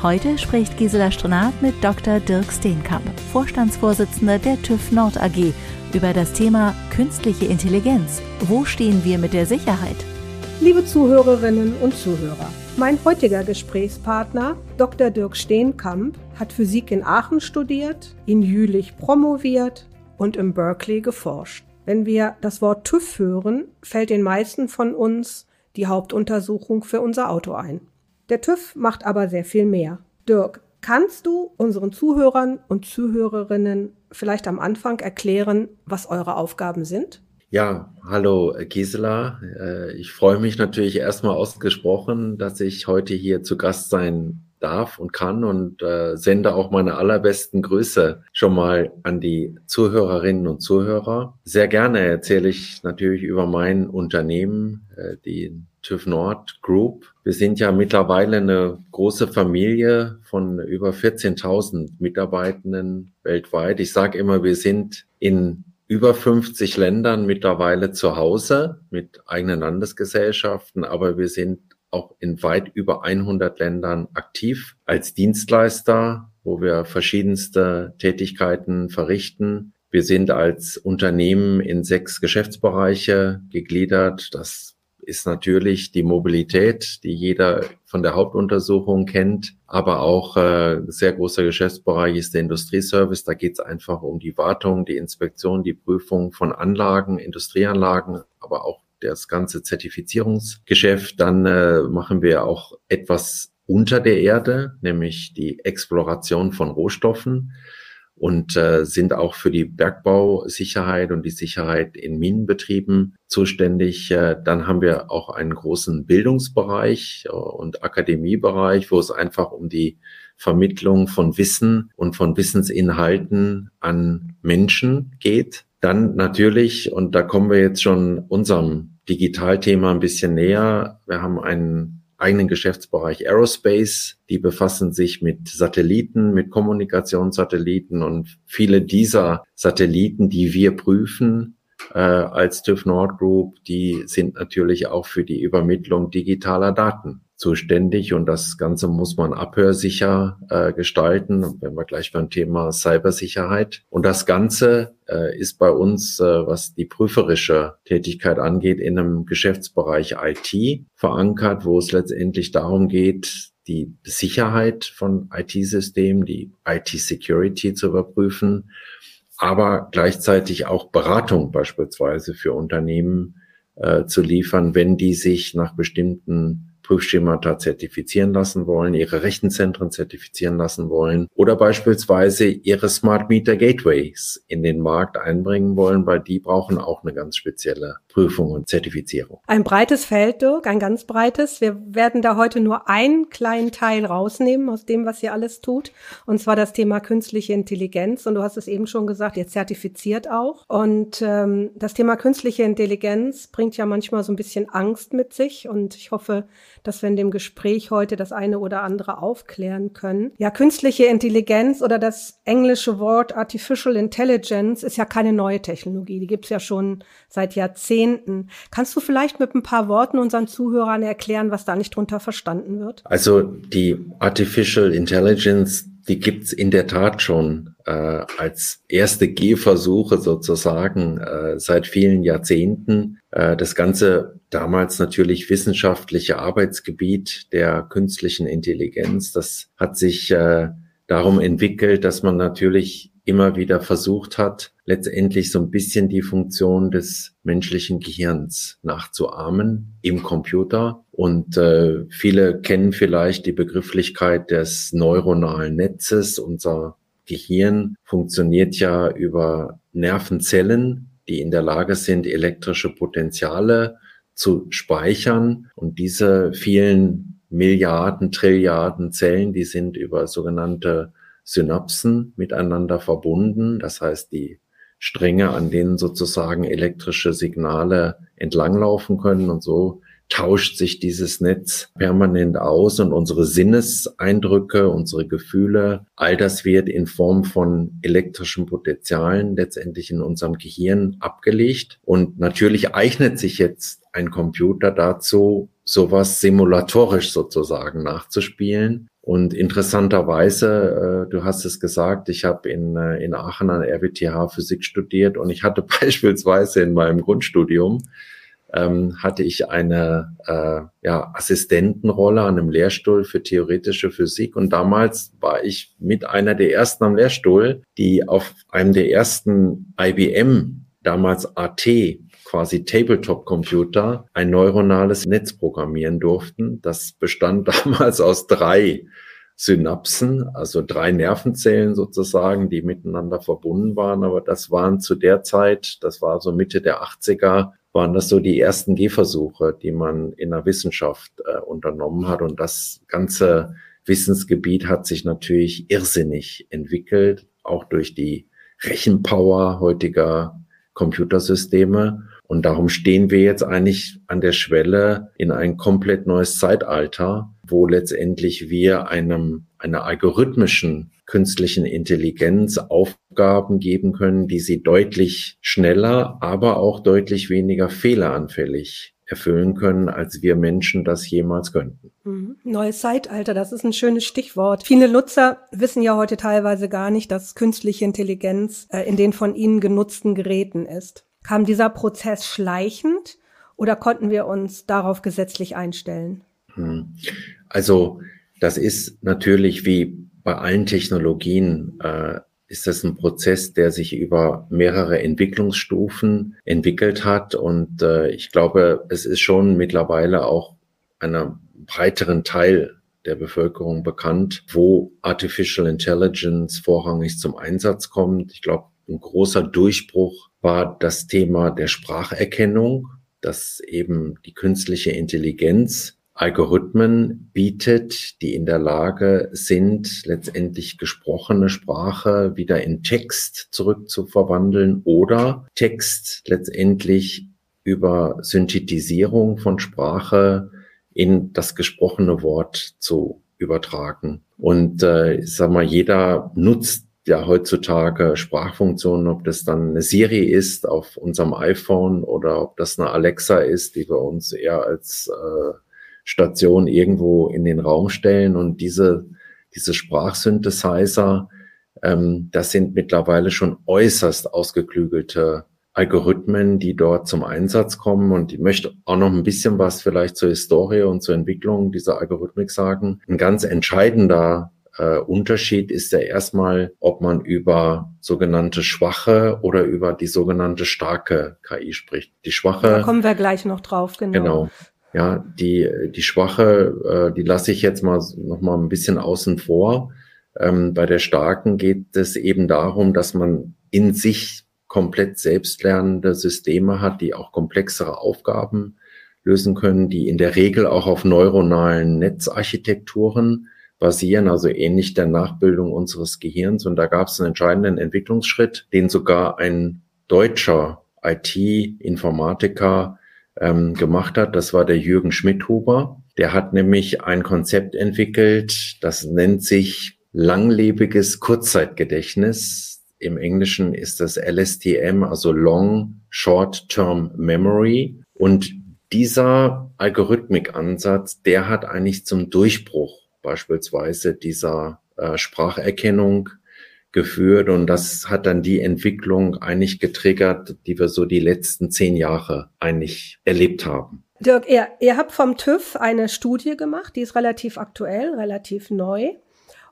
Heute spricht Gisela Strenat mit Dr. Dirk Steenkamp, Vorstandsvorsitzender der TÜV Nord AG über das Thema künstliche Intelligenz. Wo stehen wir mit der Sicherheit? Liebe Zuhörerinnen und Zuhörer, mein heutiger Gesprächspartner, Dr. Dirk Steenkamp, hat Physik in Aachen studiert, in Jülich promoviert und in Berkeley geforscht. Wenn wir das Wort TÜV hören, fällt den meisten von uns die Hauptuntersuchung für unser Auto ein. Der TÜV macht aber sehr viel mehr. Dirk, Kannst du unseren Zuhörern und Zuhörerinnen vielleicht am Anfang erklären, was eure Aufgaben sind? Ja, hallo Gisela. Äh, ich freue mich natürlich erstmal ausgesprochen, dass ich heute hier zu Gast sein darf und kann und äh, sende auch meine allerbesten Grüße schon mal an die Zuhörerinnen und Zuhörer. Sehr gerne erzähle ich natürlich über mein Unternehmen, äh, die TÜV Nord Group. Wir sind ja mittlerweile eine große Familie von über 14.000 Mitarbeitenden weltweit. Ich sage immer, wir sind in über 50 Ländern mittlerweile zu Hause mit eigenen Landesgesellschaften, aber wir sind auch in weit über 100 Ländern aktiv als Dienstleister, wo wir verschiedenste Tätigkeiten verrichten. Wir sind als Unternehmen in sechs Geschäftsbereiche gegliedert. Das ist natürlich die Mobilität, die jeder von der Hauptuntersuchung kennt, aber auch äh, sehr großer Geschäftsbereich ist der Industrieservice. Da geht es einfach um die Wartung, die Inspektion, die Prüfung von Anlagen, Industrieanlagen, aber auch das ganze Zertifizierungsgeschäft. Dann äh, machen wir auch etwas unter der Erde, nämlich die Exploration von Rohstoffen und äh, sind auch für die Bergbausicherheit und die Sicherheit in Minenbetrieben zuständig. Äh, dann haben wir auch einen großen Bildungsbereich äh, und Akademiebereich, wo es einfach um die Vermittlung von Wissen und von Wissensinhalten an Menschen geht. Dann natürlich, und da kommen wir jetzt schon unserem Digitalthema ein bisschen näher, wir haben einen eigenen Geschäftsbereich Aerospace. Die befassen sich mit Satelliten, mit Kommunikationssatelliten und viele dieser Satelliten, die wir prüfen, äh, als TÜV Nord Group, die sind natürlich auch für die Übermittlung digitaler Daten zuständig und das Ganze muss man abhörsicher äh, gestalten, wenn wir gleich beim Thema Cybersicherheit. Und das Ganze äh, ist bei uns, äh, was die prüferische Tätigkeit angeht, in einem Geschäftsbereich IT verankert, wo es letztendlich darum geht, die Sicherheit von IT-Systemen, die IT-Security zu überprüfen, aber gleichzeitig auch Beratung beispielsweise für Unternehmen äh, zu liefern, wenn die sich nach bestimmten Prüfschemata zertifizieren lassen wollen, ihre Rechenzentren zertifizieren lassen wollen oder beispielsweise ihre Smart Meter Gateways in den Markt einbringen wollen, weil die brauchen auch eine ganz spezielle Prüfung und Zertifizierung. Ein breites Feld, Dirk, ein ganz breites. Wir werden da heute nur einen kleinen Teil rausnehmen aus dem, was ihr alles tut, und zwar das Thema künstliche Intelligenz. Und du hast es eben schon gesagt, ihr zertifiziert auch. Und ähm, das Thema künstliche Intelligenz bringt ja manchmal so ein bisschen Angst mit sich. Und ich hoffe, dass wir in dem Gespräch heute das eine oder andere aufklären können. Ja, künstliche Intelligenz oder das englische Wort Artificial Intelligence ist ja keine neue Technologie. Die gibt's ja schon seit Jahrzehnten. Kannst du vielleicht mit ein paar Worten unseren Zuhörern erklären, was da nicht drunter verstanden wird? Also die Artificial Intelligence die gibt's in der Tat schon äh, als erste Gehversuche sozusagen äh, seit vielen Jahrzehnten. Äh, das Ganze damals natürlich wissenschaftliche Arbeitsgebiet der künstlichen Intelligenz. Das hat sich äh, darum entwickelt, dass man natürlich immer wieder versucht hat, letztendlich so ein bisschen die Funktion des menschlichen Gehirns nachzuahmen im Computer. Und äh, viele kennen vielleicht die Begrifflichkeit des neuronalen Netzes. Unser Gehirn funktioniert ja über Nervenzellen, die in der Lage sind, elektrische Potenziale zu speichern. Und diese vielen Milliarden, Trilliarden Zellen, die sind über sogenannte Synapsen miteinander verbunden. Das heißt, die Stränge, an denen sozusagen elektrische Signale entlanglaufen können und so tauscht sich dieses Netz permanent aus und unsere Sinneseindrücke, unsere Gefühle, all das wird in Form von elektrischen Potenzialen letztendlich in unserem Gehirn abgelegt. Und natürlich eignet sich jetzt ein Computer dazu, sowas simulatorisch sozusagen nachzuspielen. Und interessanterweise, äh, du hast es gesagt, ich habe in, äh, in Aachen an RWTH Physik studiert und ich hatte beispielsweise in meinem Grundstudium ähm, hatte ich eine äh, ja, Assistentenrolle an einem Lehrstuhl für theoretische Physik. Und damals war ich mit einer der ersten am Lehrstuhl, die auf einem der ersten IBM, damals AT, quasi Tabletop-Computer, ein neuronales Netz programmieren durften. Das bestand damals aus drei Synapsen, also drei Nervenzellen sozusagen, die miteinander verbunden waren. Aber das waren zu der Zeit, das war so Mitte der 80er, waren das so die ersten Gehversuche, die man in der Wissenschaft äh, unternommen hat. Und das ganze Wissensgebiet hat sich natürlich irrsinnig entwickelt, auch durch die Rechenpower heutiger Computersysteme. Und darum stehen wir jetzt eigentlich an der Schwelle in ein komplett neues Zeitalter, wo letztendlich wir einem, einer algorithmischen künstlichen Intelligenz Aufgaben geben können, die sie deutlich schneller, aber auch deutlich weniger fehleranfällig erfüllen können, als wir Menschen das jemals könnten. Mhm. Neues Zeitalter, das ist ein schönes Stichwort. Viele Nutzer wissen ja heute teilweise gar nicht, dass künstliche Intelligenz äh, in den von ihnen genutzten Geräten ist. Kam dieser Prozess schleichend oder konnten wir uns darauf gesetzlich einstellen? Hm. Also das ist natürlich wie bei allen Technologien äh, ist das ein Prozess, der sich über mehrere Entwicklungsstufen entwickelt hat. Und äh, ich glaube, es ist schon mittlerweile auch einer breiteren Teil der Bevölkerung bekannt, wo Artificial Intelligence vorrangig zum Einsatz kommt. Ich glaube, ein großer Durchbruch war das Thema der Spracherkennung, dass eben die künstliche Intelligenz Algorithmen bietet, die in der Lage sind, letztendlich gesprochene Sprache wieder in Text zurückzuverwandeln oder Text letztendlich über Synthetisierung von Sprache in das gesprochene Wort zu übertragen. Und äh, ich sag mal, jeder nutzt ja heutzutage Sprachfunktionen, ob das dann eine Siri ist auf unserem iPhone oder ob das eine Alexa ist, die wir uns eher als äh, Station irgendwo in den Raum stellen und diese, diese Sprachsynthesizer, ähm, das sind mittlerweile schon äußerst ausgeklügelte Algorithmen, die dort zum Einsatz kommen. Und ich möchte auch noch ein bisschen was vielleicht zur Historie und zur Entwicklung dieser Algorithmik sagen. Ein ganz entscheidender äh, Unterschied ist ja erstmal, ob man über sogenannte schwache oder über die sogenannte starke KI spricht. Die schwache. Da kommen wir gleich noch drauf, genau. Genau. Ja, die, die schwache, äh, die lasse ich jetzt mal noch mal ein bisschen außen vor. Ähm, bei der starken geht es eben darum, dass man in sich komplett selbstlernende Systeme hat, die auch komplexere Aufgaben lösen können, die in der Regel auch auf neuronalen Netzarchitekturen basieren, also ähnlich der Nachbildung unseres Gehirns. Und da gab es einen entscheidenden Entwicklungsschritt, den sogar ein deutscher IT-Informatiker ähm, gemacht hat. Das war der Jürgen Schmidhuber. Der hat nämlich ein Konzept entwickelt, das nennt sich langlebiges Kurzzeitgedächtnis. Im Englischen ist das LSTM, also Long Short Term Memory. Und dieser Algorithmikansatz, der hat eigentlich zum Durchbruch beispielsweise dieser äh, Spracherkennung geführt und das hat dann die Entwicklung eigentlich getriggert, die wir so die letzten zehn Jahre eigentlich erlebt haben. Dirk, ihr, ihr habt vom TÜV eine Studie gemacht, die ist relativ aktuell, relativ neu.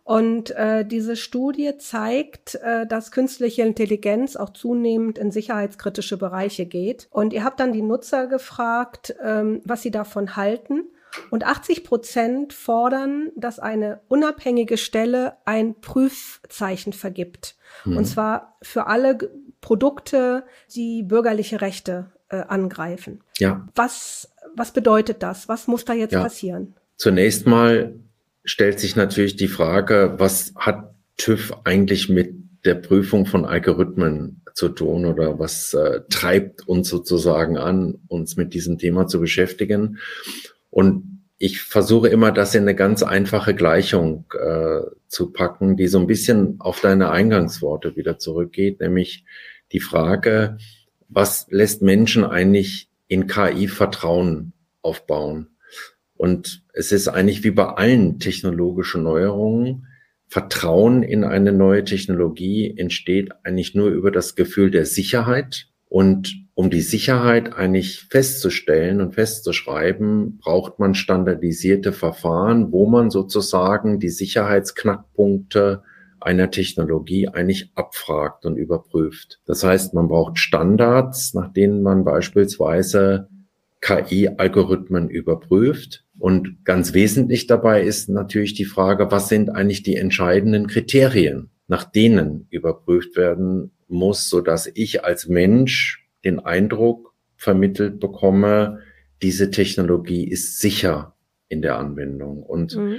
Und äh, diese Studie zeigt, äh, dass künstliche Intelligenz auch zunehmend in sicherheitskritische Bereiche geht. Und ihr habt dann die Nutzer gefragt, ähm, was sie davon halten. Und 80 Prozent fordern, dass eine unabhängige Stelle ein Prüfzeichen vergibt. Mhm. Und zwar für alle Produkte, die bürgerliche Rechte äh, angreifen. Ja. Was, was bedeutet das? Was muss da jetzt ja. passieren? Zunächst mal stellt sich natürlich die Frage, was hat TÜV eigentlich mit der Prüfung von Algorithmen zu tun oder was äh, treibt uns sozusagen an, uns mit diesem Thema zu beschäftigen. Und ich versuche immer, das in eine ganz einfache Gleichung äh, zu packen, die so ein bisschen auf deine Eingangsworte wieder zurückgeht, nämlich die Frage, was lässt Menschen eigentlich in KI Vertrauen aufbauen? Und es ist eigentlich wie bei allen technologischen Neuerungen, Vertrauen in eine neue Technologie entsteht eigentlich nur über das Gefühl der Sicherheit. Und um die Sicherheit eigentlich festzustellen und festzuschreiben, braucht man standardisierte Verfahren, wo man sozusagen die Sicherheitsknackpunkte einer Technologie eigentlich abfragt und überprüft. Das heißt, man braucht Standards, nach denen man beispielsweise KI-Algorithmen überprüft. Und ganz wesentlich dabei ist natürlich die Frage, was sind eigentlich die entscheidenden Kriterien, nach denen überprüft werden muss, so dass ich als Mensch den Eindruck vermittelt bekomme, diese Technologie ist sicher in der Anwendung. Und mhm.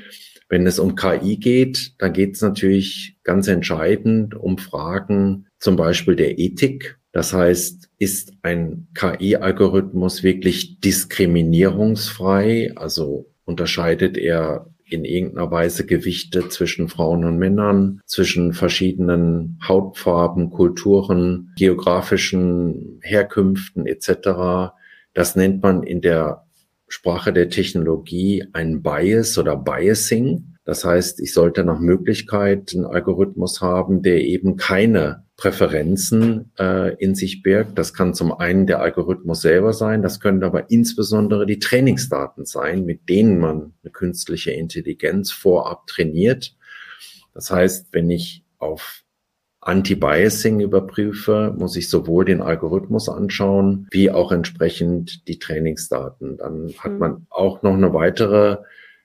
wenn es um KI geht, dann geht es natürlich ganz entscheidend um Fragen zum Beispiel der Ethik. Das heißt, ist ein KI-Algorithmus wirklich diskriminierungsfrei? Also unterscheidet er in irgendeiner Weise Gewichte zwischen Frauen und Männern, zwischen verschiedenen Hautfarben, Kulturen, geografischen Herkünften etc. Das nennt man in der Sprache der Technologie ein Bias oder Biasing. Das heißt, ich sollte nach Möglichkeit einen Algorithmus haben, der eben keine Präferenzen äh, in sich birgt. Das kann zum einen der Algorithmus selber sein, das können aber insbesondere die Trainingsdaten sein, mit denen man eine künstliche Intelligenz vorab trainiert. Das heißt, wenn ich auf Anti-Biasing überprüfe, muss ich sowohl den Algorithmus anschauen, wie auch entsprechend die Trainingsdaten. Dann hat mhm. man auch noch eine weitere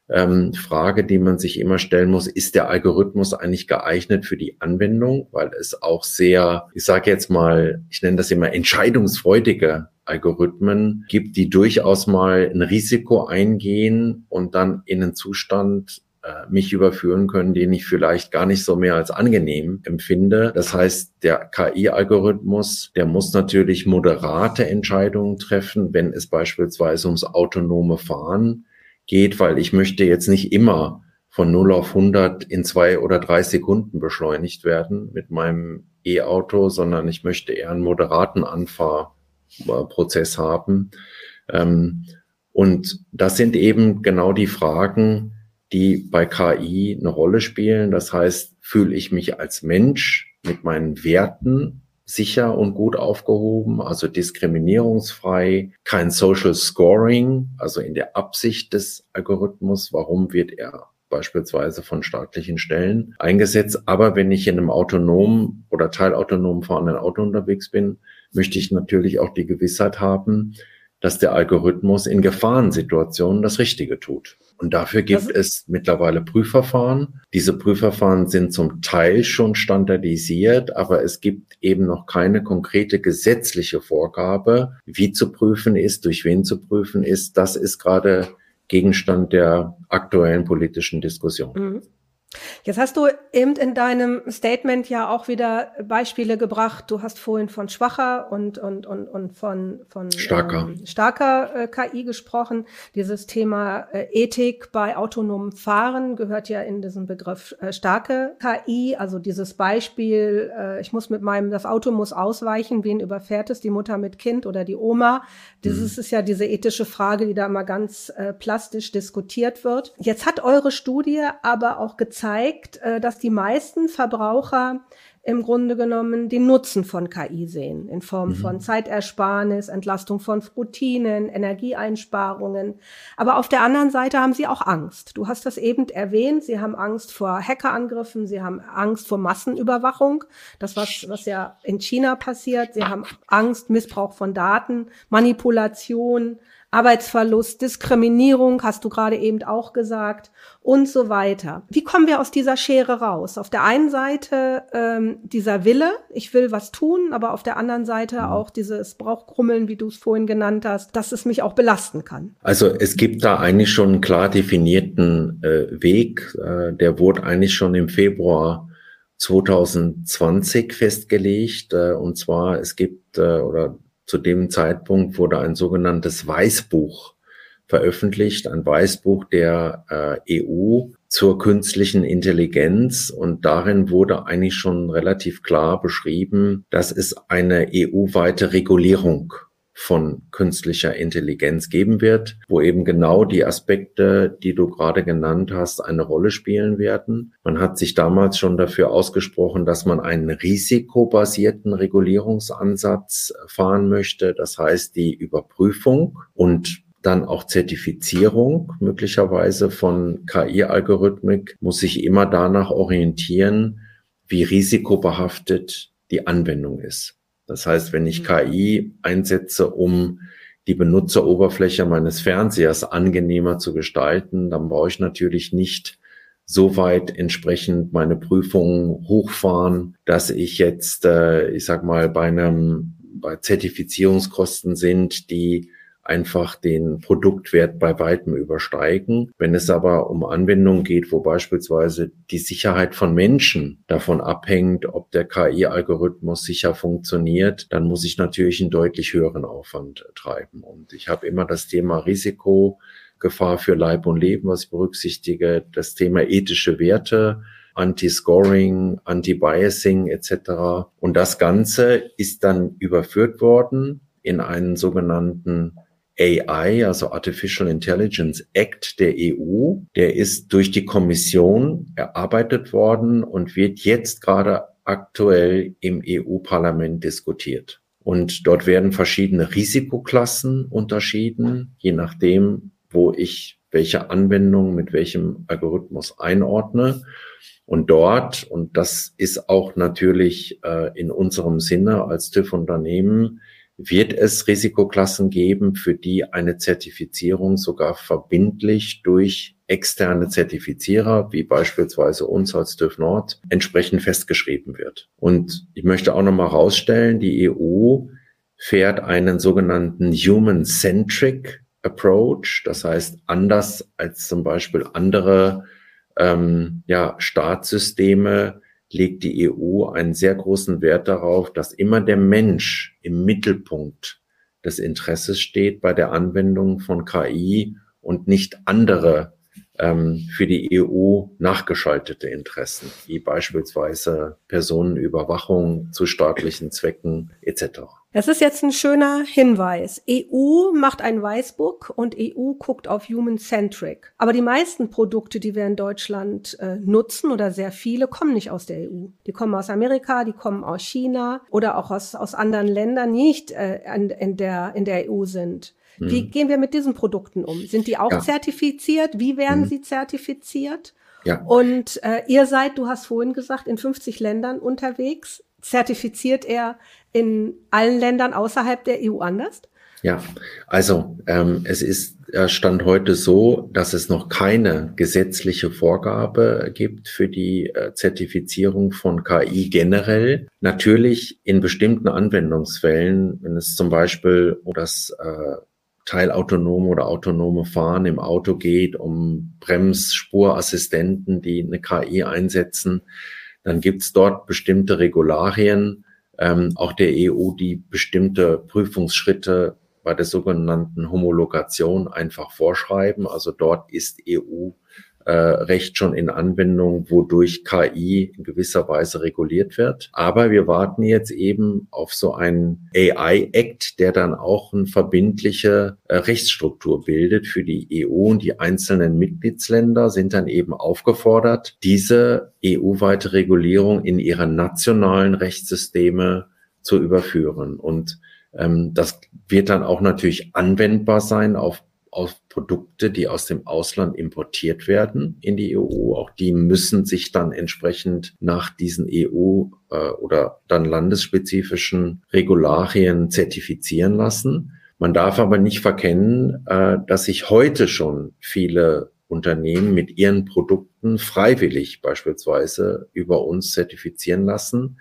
ähm, Frage, die man sich immer stellen muss, ist der Algorithmus eigentlich geeignet für die Anwendung, weil es auch sehr, ich sage jetzt mal, ich nenne das immer entscheidungsfreudige Algorithmen gibt, die durchaus mal ein Risiko eingehen und dann in einen Zustand äh, mich überführen können, den ich vielleicht gar nicht so mehr als angenehm empfinde. Das heißt, der KI-Algorithmus, der muss natürlich moderate Entscheidungen treffen, wenn es beispielsweise ums autonome Fahren geht, weil ich möchte jetzt nicht immer von 0 auf 100 in zwei oder drei Sekunden beschleunigt werden mit meinem E-Auto, sondern ich möchte eher einen moderaten Anfahrprozess haben. Ähm, und das sind eben genau die Fragen, die bei KI eine Rolle spielen. Das heißt, fühle ich mich als Mensch mit meinen Werten sicher und gut aufgehoben, also diskriminierungsfrei, kein Social Scoring, also in der Absicht des Algorithmus, warum wird er beispielsweise von staatlichen Stellen eingesetzt. Aber wenn ich in einem autonomen oder teilautonom fahrenden Auto unterwegs bin, möchte ich natürlich auch die Gewissheit haben, dass der Algorithmus in Gefahrensituationen das Richtige tut. Und dafür gibt es mittlerweile Prüfverfahren. Diese Prüfverfahren sind zum Teil schon standardisiert, aber es gibt eben noch keine konkrete gesetzliche Vorgabe, wie zu prüfen ist, durch wen zu prüfen ist. Das ist gerade Gegenstand der aktuellen politischen Diskussion. Mhm. Jetzt hast du eben in deinem Statement ja auch wieder Beispiele gebracht. Du hast vorhin von schwacher und, und, und, und von, von starker, ähm, starker äh, KI gesprochen. Dieses Thema äh, Ethik bei autonomem Fahren gehört ja in diesen Begriff äh, starke KI. Also dieses Beispiel, äh, ich muss mit meinem, das Auto muss ausweichen, wen überfährt es, die Mutter mit Kind oder die Oma. Dieses mhm. ist ja diese ethische Frage, die da mal ganz äh, plastisch diskutiert wird. Jetzt hat eure Studie aber auch gezeigt, zeigt, äh, dass die meisten Verbraucher im Grunde genommen den Nutzen von KI sehen, in Form mhm. von Zeitersparnis, Entlastung von Routinen, Energieeinsparungen. Aber auf der anderen Seite haben sie auch Angst. Du hast das eben erwähnt, sie haben Angst vor Hackerangriffen, sie haben Angst vor Massenüberwachung, das was, was ja in China passiert, sie haben Angst, Missbrauch von Daten, Manipulation, Arbeitsverlust, Diskriminierung, hast du gerade eben auch gesagt, und so weiter. Wie kommen wir aus dieser Schere raus? Auf der einen Seite ähm, dieser Wille, ich will was tun, aber auf der anderen Seite mhm. auch dieses Brauchkrummeln, wie du es vorhin genannt hast, dass es mich auch belasten kann. Also es gibt da eigentlich schon einen klar definierten äh, Weg, äh, der wurde eigentlich schon im Februar 2020 festgelegt. Äh, und zwar, es gibt, äh, oder zu dem Zeitpunkt wurde ein sogenanntes Weißbuch veröffentlicht, ein Weißbuch der äh, EU zur künstlichen Intelligenz. Und darin wurde eigentlich schon relativ klar beschrieben, dass es eine EU-weite Regulierung von künstlicher Intelligenz geben wird, wo eben genau die Aspekte, die du gerade genannt hast, eine Rolle spielen werden. Man hat sich damals schon dafür ausgesprochen, dass man einen risikobasierten Regulierungsansatz fahren möchte. Das heißt, die Überprüfung und dann auch Zertifizierung möglicherweise von KI-Algorithmik muss sich immer danach orientieren, wie risikobehaftet die Anwendung ist. Das heißt, wenn ich mhm. KI einsetze, um die Benutzeroberfläche meines Fernsehers angenehmer zu gestalten, dann brauche ich natürlich nicht so weit entsprechend meine Prüfungen hochfahren, dass ich jetzt, äh, ich sag mal, bei einem bei Zertifizierungskosten sind, die einfach den Produktwert bei weitem übersteigen. Wenn es aber um Anwendungen geht, wo beispielsweise die Sicherheit von Menschen davon abhängt, ob der KI-Algorithmus sicher funktioniert, dann muss ich natürlich einen deutlich höheren Aufwand treiben. Und ich habe immer das Thema Risiko, Gefahr für Leib und Leben, was ich berücksichtige, das Thema ethische Werte, Anti-Scoring, Anti-Biasing etc. Und das Ganze ist dann überführt worden in einen sogenannten AI, also Artificial Intelligence Act der EU, der ist durch die Kommission erarbeitet worden und wird jetzt gerade aktuell im EU-Parlament diskutiert. Und dort werden verschiedene Risikoklassen unterschieden, je nachdem, wo ich welche Anwendung mit welchem Algorithmus einordne. Und dort, und das ist auch natürlich äh, in unserem Sinne als TÜV-Unternehmen, wird es Risikoklassen geben, für die eine Zertifizierung sogar verbindlich durch externe Zertifizierer, wie beispielsweise uns als TÜV Nord, entsprechend festgeschrieben wird. Und ich möchte auch nochmal rausstellen, die EU fährt einen sogenannten Human-Centric Approach, das heißt anders als zum Beispiel andere ähm, ja, Staatssysteme, legt die EU einen sehr großen Wert darauf, dass immer der Mensch im Mittelpunkt des Interesses steht bei der Anwendung von KI und nicht andere ähm, für die EU nachgeschaltete Interessen, wie beispielsweise Personenüberwachung zu staatlichen Zwecken etc. Das ist jetzt ein schöner Hinweis. EU macht ein Weißbuch und EU guckt auf Human-Centric. Aber die meisten Produkte, die wir in Deutschland äh, nutzen oder sehr viele, kommen nicht aus der EU. Die kommen aus Amerika, die kommen aus China oder auch aus, aus anderen Ländern, die nicht äh, in, in, der, in der EU sind. Wie mhm. gehen wir mit diesen Produkten um? Sind die auch ja. zertifiziert? Wie werden mhm. sie zertifiziert? Ja. Und äh, ihr seid, du hast vorhin gesagt, in 50 Ländern unterwegs. Zertifiziert er in allen Ländern außerhalb der EU anders? Ja, also ähm, es ist äh, Stand heute so, dass es noch keine gesetzliche Vorgabe gibt für die äh, Zertifizierung von KI generell. Natürlich in bestimmten Anwendungsfällen, wenn es zum Beispiel um das äh, teilautonome oder autonome Fahren im Auto geht, um Bremsspurassistenten, die eine KI einsetzen, dann gibt's dort bestimmte Regularien, ähm, auch der EU, die bestimmte Prüfungsschritte bei der sogenannten Homologation einfach vorschreiben. Also dort ist EU äh, Recht schon in Anwendung, wodurch KI in gewisser Weise reguliert wird. Aber wir warten jetzt eben auf so einen AI-Act, der dann auch eine verbindliche äh, Rechtsstruktur bildet für die EU und die einzelnen Mitgliedsländer sind dann eben aufgefordert, diese EU-weite Regulierung in ihre nationalen Rechtssysteme zu überführen. Und ähm, das wird dann auch natürlich anwendbar sein auf auf Produkte, die aus dem Ausland importiert werden in die EU. Auch die müssen sich dann entsprechend nach diesen EU äh, oder dann landesspezifischen Regularien zertifizieren lassen. Man darf aber nicht verkennen, äh, dass sich heute schon viele Unternehmen mit ihren Produkten freiwillig beispielsweise über uns zertifizieren lassen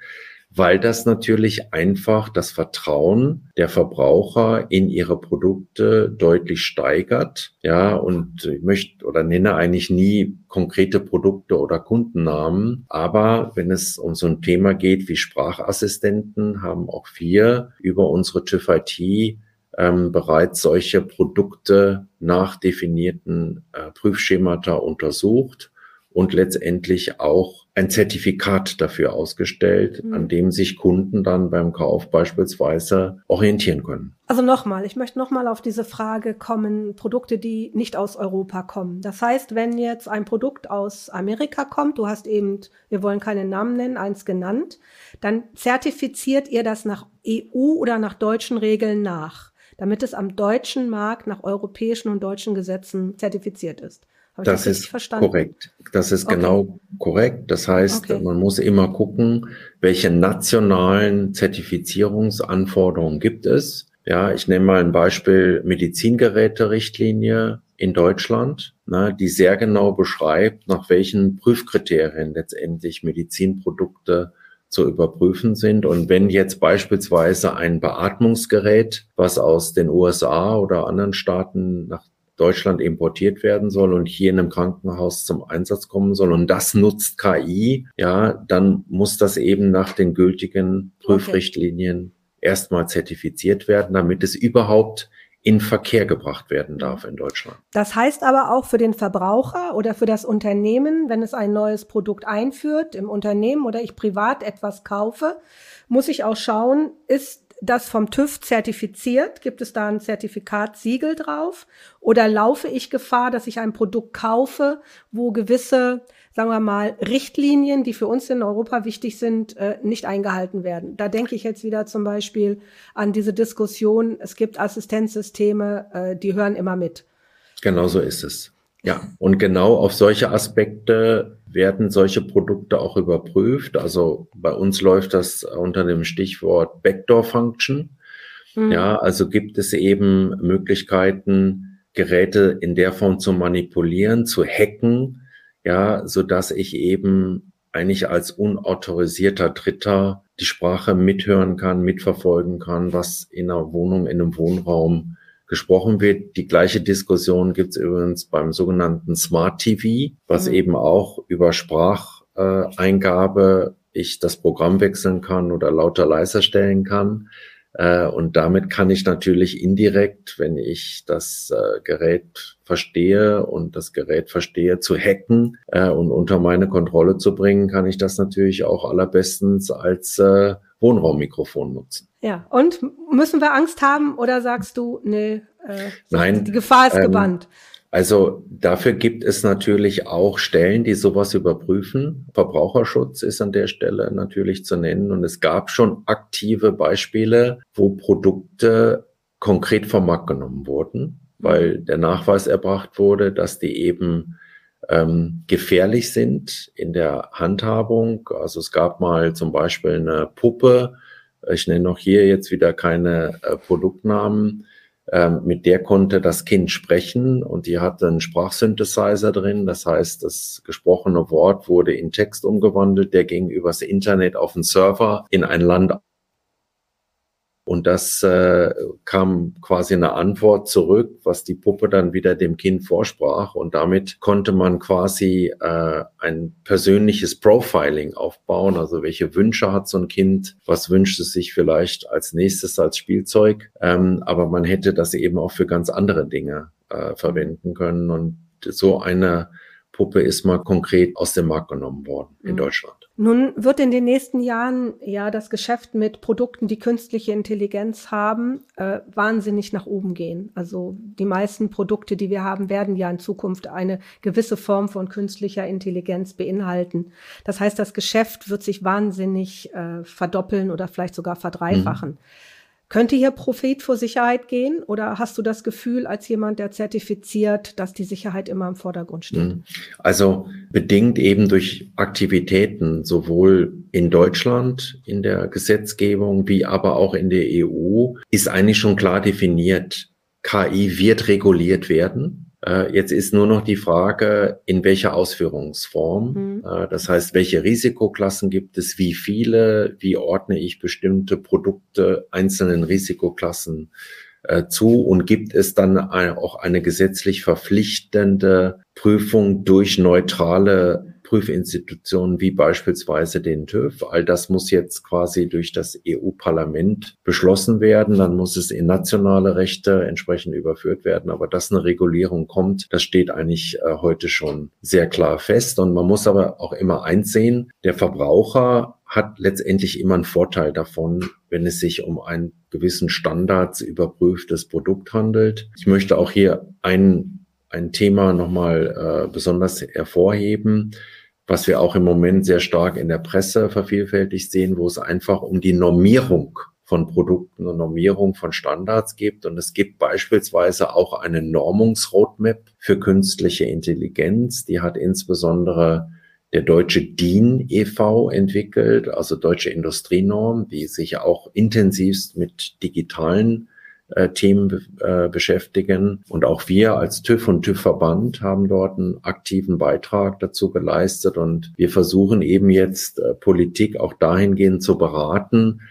weil das natürlich einfach das Vertrauen der Verbraucher in ihre Produkte deutlich steigert. Ja, und ich möchte oder nenne eigentlich nie konkrete Produkte oder Kundennamen. Aber wenn es um so ein Thema geht wie Sprachassistenten, haben auch wir über unsere TÜV IT ähm, bereits solche Produkte nach definierten äh, Prüfschemata untersucht und letztendlich auch ein Zertifikat dafür ausgestellt, mhm. an dem sich Kunden dann beim Kauf beispielsweise orientieren können. Also nochmal, ich möchte nochmal auf diese Frage kommen, Produkte, die nicht aus Europa kommen. Das heißt, wenn jetzt ein Produkt aus Amerika kommt, du hast eben, wir wollen keinen Namen nennen, eins genannt, dann zertifiziert ihr das nach EU oder nach deutschen Regeln nach, damit es am deutschen Markt nach europäischen und deutschen Gesetzen zertifiziert ist. Habe das, das ist verstanden? korrekt. Das ist okay. genau korrekt. Das heißt, okay. man muss immer gucken, welche nationalen Zertifizierungsanforderungen gibt es. Ja, ich nehme mal ein Beispiel Medizingeräte-Richtlinie in Deutschland, ne, die sehr genau beschreibt, nach welchen Prüfkriterien letztendlich Medizinprodukte zu überprüfen sind. Und wenn jetzt beispielsweise ein Beatmungsgerät, was aus den USA oder anderen Staaten nach Deutschland importiert werden soll und hier in einem Krankenhaus zum Einsatz kommen soll und das nutzt KI, ja, dann muss das eben nach den gültigen Prüfrichtlinien okay. erstmal zertifiziert werden, damit es überhaupt in Verkehr gebracht werden darf in Deutschland. Das heißt aber auch für den Verbraucher oder für das Unternehmen, wenn es ein neues Produkt einführt im Unternehmen oder ich privat etwas kaufe, muss ich auch schauen, ist das vom TÜV zertifiziert? Gibt es da ein Zertifikatsiegel drauf? Oder laufe ich Gefahr, dass ich ein Produkt kaufe, wo gewisse, sagen wir mal, Richtlinien, die für uns in Europa wichtig sind, äh, nicht eingehalten werden? Da denke ich jetzt wieder zum Beispiel an diese Diskussion, es gibt Assistenzsysteme, äh, die hören immer mit. Genau so ist es. Ja, und genau auf solche Aspekte werden solche Produkte auch überprüft. Also bei uns läuft das unter dem Stichwort Backdoor Function. Mhm. Ja, also gibt es eben Möglichkeiten, Geräte in der Form zu manipulieren, zu hacken, ja, so dass ich eben eigentlich als unautorisierter Dritter die Sprache mithören kann, mitverfolgen kann, was in einer Wohnung, in einem Wohnraum gesprochen wird. Die gleiche Diskussion gibt es übrigens beim sogenannten Smart TV, was mhm. eben auch über Spracheingabe ich das Programm wechseln kann oder lauter leiser stellen kann. Äh, und damit kann ich natürlich indirekt, wenn ich das äh, Gerät verstehe und das Gerät verstehe, zu hacken äh, und unter meine Kontrolle zu bringen, kann ich das natürlich auch allerbestens als Wohnraummikrofon nutzen. Ja, und müssen wir Angst haben oder sagst du, nee, äh, Nein, die Gefahr ist ähm, gebannt? Also dafür gibt es natürlich auch Stellen, die sowas überprüfen. Verbraucherschutz ist an der Stelle natürlich zu nennen. Und es gab schon aktive Beispiele, wo Produkte konkret vom Markt genommen wurden, weil der Nachweis erbracht wurde, dass die eben ähm, gefährlich sind in der Handhabung. Also es gab mal zum Beispiel eine Puppe, ich nenne noch hier jetzt wieder keine äh, Produktnamen, ähm, mit der konnte das Kind sprechen und die hatte einen Sprachsynthesizer drin. Das heißt, das gesprochene Wort wurde in Text umgewandelt, der ging übers Internet auf den Server in ein Land und das äh, kam quasi eine Antwort zurück, was die Puppe dann wieder dem Kind vorsprach. Und damit konnte man quasi äh, ein persönliches Profiling aufbauen. Also welche Wünsche hat so ein Kind? Was wünscht es sich vielleicht als nächstes als Spielzeug? Ähm, aber man hätte das eben auch für ganz andere Dinge äh, verwenden können. Und so eine Puppe ist mal konkret aus dem Markt genommen worden in mhm. Deutschland. Nun wird in den nächsten Jahren ja das Geschäft mit Produkten, die künstliche Intelligenz haben, äh, wahnsinnig nach oben gehen. Also die meisten Produkte, die wir haben, werden ja in Zukunft eine gewisse Form von künstlicher Intelligenz beinhalten. Das heißt, das Geschäft wird sich wahnsinnig äh, verdoppeln oder vielleicht sogar verdreifachen. Mhm. Könnte hier Profit vor Sicherheit gehen oder hast du das Gefühl als jemand, der zertifiziert, dass die Sicherheit immer im Vordergrund steht? Mhm. Also bedingt eben durch Aktivitäten sowohl in Deutschland in der Gesetzgebung wie aber auch in der EU ist eigentlich schon klar definiert, KI wird reguliert werden. Äh, jetzt ist nur noch die Frage, in welcher Ausführungsform. Mhm. Äh, das heißt, welche Risikoklassen gibt es, wie viele, wie ordne ich bestimmte Produkte einzelnen Risikoklassen äh, zu und gibt es dann auch eine gesetzlich verpflichtende Prüfung durch neutrale Prüfinstitutionen wie beispielsweise den TÜV. All das muss jetzt quasi durch das EU-Parlament beschlossen werden. Dann muss es in nationale Rechte entsprechend überführt werden. Aber dass eine Regulierung kommt, das steht eigentlich äh, heute schon sehr klar fest. Und man muss aber auch immer einsehen, der Verbraucher hat letztendlich immer einen Vorteil davon, wenn es sich um einen gewissen Standards überprüftes Produkt handelt. Ich möchte auch hier ein, ein Thema nochmal äh, besonders hervorheben was wir auch im Moment sehr stark in der Presse vervielfältigt sehen, wo es einfach um die Normierung von Produkten und Normierung von Standards gibt. Und es gibt beispielsweise auch eine Normungsroadmap für künstliche Intelligenz. Die hat insbesondere der deutsche DIN e.V. entwickelt, also Deutsche Industrienorm, die sich auch intensivst mit digitalen äh, Themen äh, beschäftigen. Und auch wir als TÜV und TÜV-Verband haben dort einen aktiven Beitrag dazu geleistet. Und wir versuchen eben jetzt äh, Politik auch dahingehend zu beraten,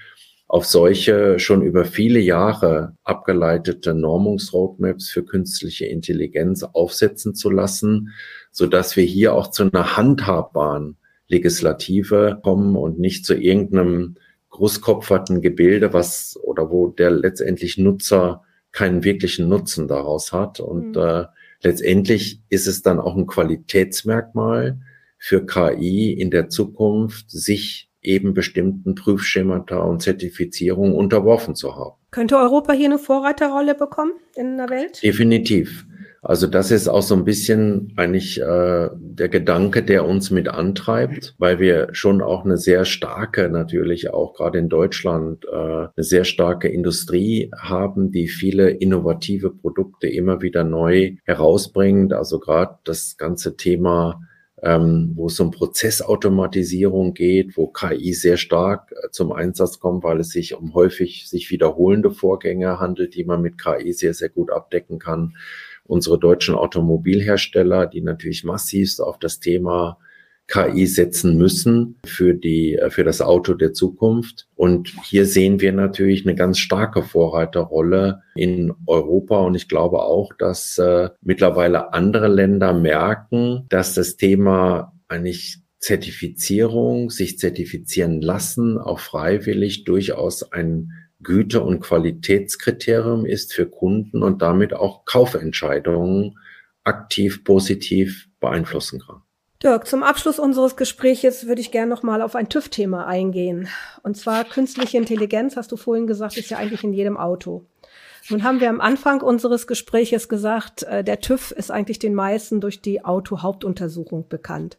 auf solche schon über viele Jahre abgeleitete Normungsroadmaps für künstliche Intelligenz aufsetzen zu lassen, so dass wir hier auch zu einer handhabbaren Legislative kommen und nicht zu irgendeinem großkopferten Gebilde, was oder wo der letztendlich Nutzer keinen wirklichen Nutzen daraus hat. Und mhm. äh, letztendlich ist es dann auch ein Qualitätsmerkmal für KI in der Zukunft, sich eben bestimmten Prüfschemata und Zertifizierungen unterworfen zu haben. Könnte Europa hier eine Vorreiterrolle bekommen in der Welt? Definitiv. Also das ist auch so ein bisschen eigentlich äh, der Gedanke, der uns mit antreibt, weil wir schon auch eine sehr starke, natürlich auch gerade in Deutschland, äh, eine sehr starke Industrie haben, die viele innovative Produkte immer wieder neu herausbringt. Also gerade das ganze Thema ähm, wo es um Prozessautomatisierung geht, wo KI sehr stark äh, zum Einsatz kommt, weil es sich um häufig sich wiederholende Vorgänge handelt, die man mit KI sehr, sehr gut abdecken kann unsere deutschen Automobilhersteller, die natürlich massivst auf das Thema KI setzen müssen für die, äh, für das Auto der Zukunft. Und hier sehen wir natürlich eine ganz starke Vorreiterrolle in Europa. Und ich glaube auch, dass äh, mittlerweile andere Länder merken, dass das Thema eigentlich Zertifizierung, sich zertifizieren lassen, auch freiwillig durchaus ein Güte- und Qualitätskriterium ist für Kunden und damit auch Kaufentscheidungen aktiv positiv beeinflussen kann. Dirk, zum Abschluss unseres Gespräches würde ich gerne noch mal auf ein TÜV-Thema eingehen. Und zwar künstliche Intelligenz, hast du vorhin gesagt, ist ja eigentlich in jedem Auto. Nun haben wir am Anfang unseres Gespräches gesagt, äh, der TÜV ist eigentlich den meisten durch die Auto-Hauptuntersuchung bekannt.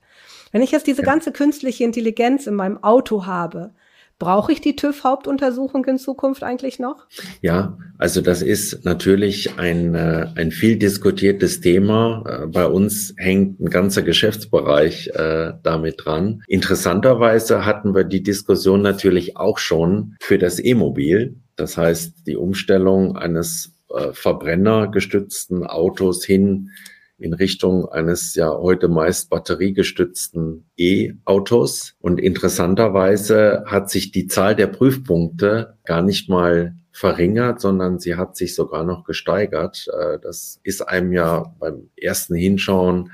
Wenn ich jetzt diese ganze künstliche Intelligenz in meinem Auto habe, Brauche ich die TÜV-Hauptuntersuchung in Zukunft eigentlich noch? Ja, also das ist natürlich ein, äh, ein viel diskutiertes Thema. Äh, bei uns hängt ein ganzer Geschäftsbereich äh, damit dran. Interessanterweise hatten wir die Diskussion natürlich auch schon für das E-Mobil. Das heißt, die Umstellung eines äh, verbrennergestützten Autos hin in Richtung eines ja heute meist batteriegestützten E-Autos. Und interessanterweise hat sich die Zahl der Prüfpunkte gar nicht mal verringert, sondern sie hat sich sogar noch gesteigert. Äh, das ist einem ja beim ersten Hinschauen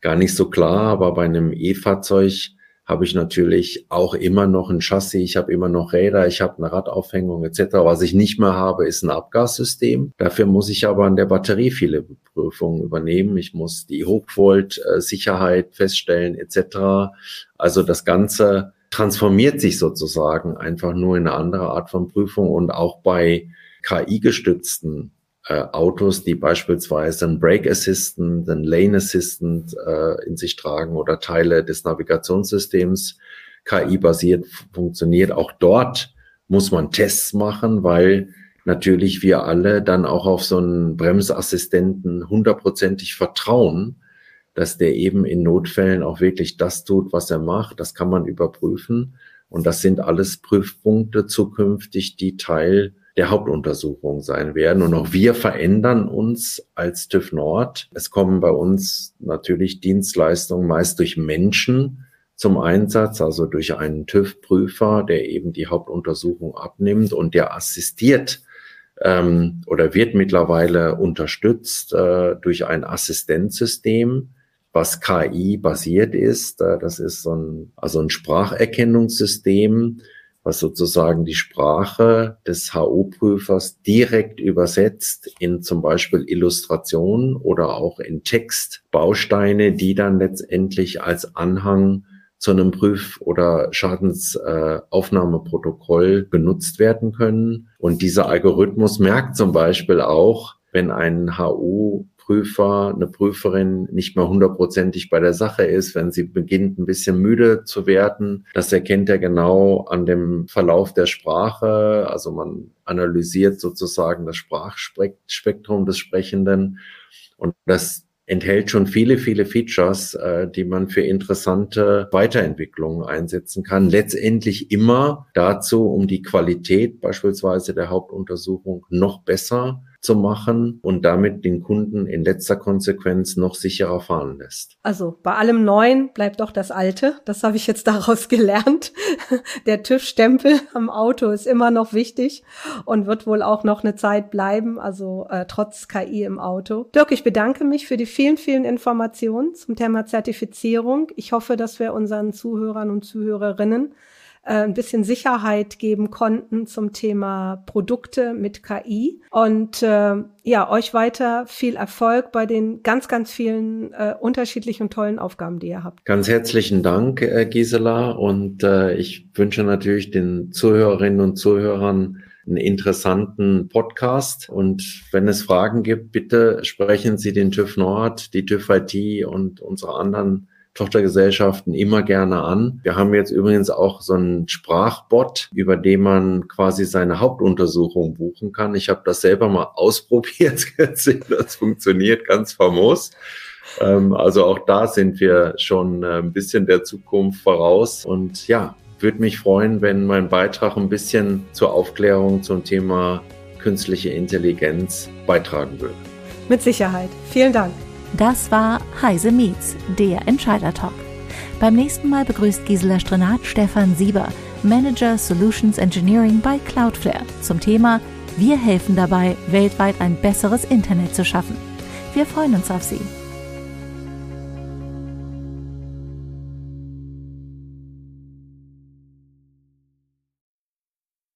gar nicht so klar, aber bei einem E-Fahrzeug habe ich natürlich auch immer noch ein Chassis, ich habe immer noch Räder, ich habe eine Radaufhängung etc. Was ich nicht mehr habe, ist ein Abgassystem. Dafür muss ich aber an der Batterie viele Prüfungen übernehmen. Ich muss die Hochvolt-Sicherheit feststellen etc. Also das Ganze transformiert sich sozusagen einfach nur in eine andere Art von Prüfung und auch bei KI-gestützten äh, Autos, die beispielsweise ein Brake Assistant, ein Lane Assistant äh, in sich tragen oder Teile des Navigationssystems KI-basiert funktioniert. Auch dort muss man Tests machen, weil natürlich wir alle dann auch auf so einen Bremsassistenten hundertprozentig vertrauen, dass der eben in Notfällen auch wirklich das tut, was er macht. Das kann man überprüfen. Und das sind alles Prüfpunkte zukünftig, die Teil der Hauptuntersuchung sein werden. Und auch wir verändern uns als TÜV Nord. Es kommen bei uns natürlich Dienstleistungen meist durch Menschen zum Einsatz, also durch einen TÜV-Prüfer, der eben die Hauptuntersuchung abnimmt und der assistiert ähm, oder wird mittlerweile unterstützt äh, durch ein Assistenzsystem, was KI basiert ist. Äh, das ist so ein, also ein Spracherkennungssystem, was sozusagen die Sprache des HO-Prüfers direkt übersetzt in zum Beispiel Illustrationen oder auch in Textbausteine, die dann letztendlich als Anhang zu einem Prüf- oder Schadensaufnahmeprotokoll benutzt werden können. Und dieser Algorithmus merkt zum Beispiel auch, wenn ein HU Prüfer, eine Prüferin nicht mehr hundertprozentig bei der Sache ist, wenn sie beginnt, ein bisschen müde zu werden. Das erkennt er genau an dem Verlauf der Sprache. Also man analysiert sozusagen das Sprachspektrum des Sprechenden. Und das enthält schon viele, viele Features, äh, die man für interessante Weiterentwicklungen einsetzen kann. Letztendlich immer dazu, um die Qualität beispielsweise der Hauptuntersuchung noch besser zu machen und damit den Kunden in letzter Konsequenz noch sicherer fahren lässt. Also bei allem Neuen bleibt doch das Alte. Das habe ich jetzt daraus gelernt. Der TÜV-Stempel am Auto ist immer noch wichtig und wird wohl auch noch eine Zeit bleiben, also äh, trotz KI im Auto. Dirk, ich bedanke mich für die vielen, vielen Informationen zum Thema Zertifizierung. Ich hoffe, dass wir unseren Zuhörern und Zuhörerinnen äh, ein bisschen Sicherheit geben konnten zum Thema Produkte mit KI. Und äh, ja, euch weiter viel Erfolg bei den ganz, ganz vielen äh, unterschiedlichen und tollen Aufgaben, die ihr habt. Ganz herzlichen Dank, äh, Gisela. Und äh, ich wünsche natürlich den Zuhörerinnen und Zuhörern einen interessanten Podcast. Und wenn es Fragen gibt, bitte sprechen Sie den TÜV Nord, die TÜV IT und unsere anderen Tochtergesellschaften immer gerne an. Wir haben jetzt übrigens auch so einen Sprachbot, über den man quasi seine Hauptuntersuchung buchen kann. Ich habe das selber mal ausprobiert. das funktioniert ganz famos. Ähm, also auch da sind wir schon äh, ein bisschen der Zukunft voraus. Und ja, würde mich freuen, wenn mein Beitrag ein bisschen zur Aufklärung zum Thema künstliche Intelligenz beitragen würde. Mit Sicherheit. Vielen Dank. Das war Heise Meets, der Entscheider Talk. Beim nächsten Mal begrüßt Gisela Strenat Stefan Sieber, Manager Solutions Engineering bei Cloudflare, zum Thema Wir helfen dabei, weltweit ein besseres Internet zu schaffen. Wir freuen uns auf Sie.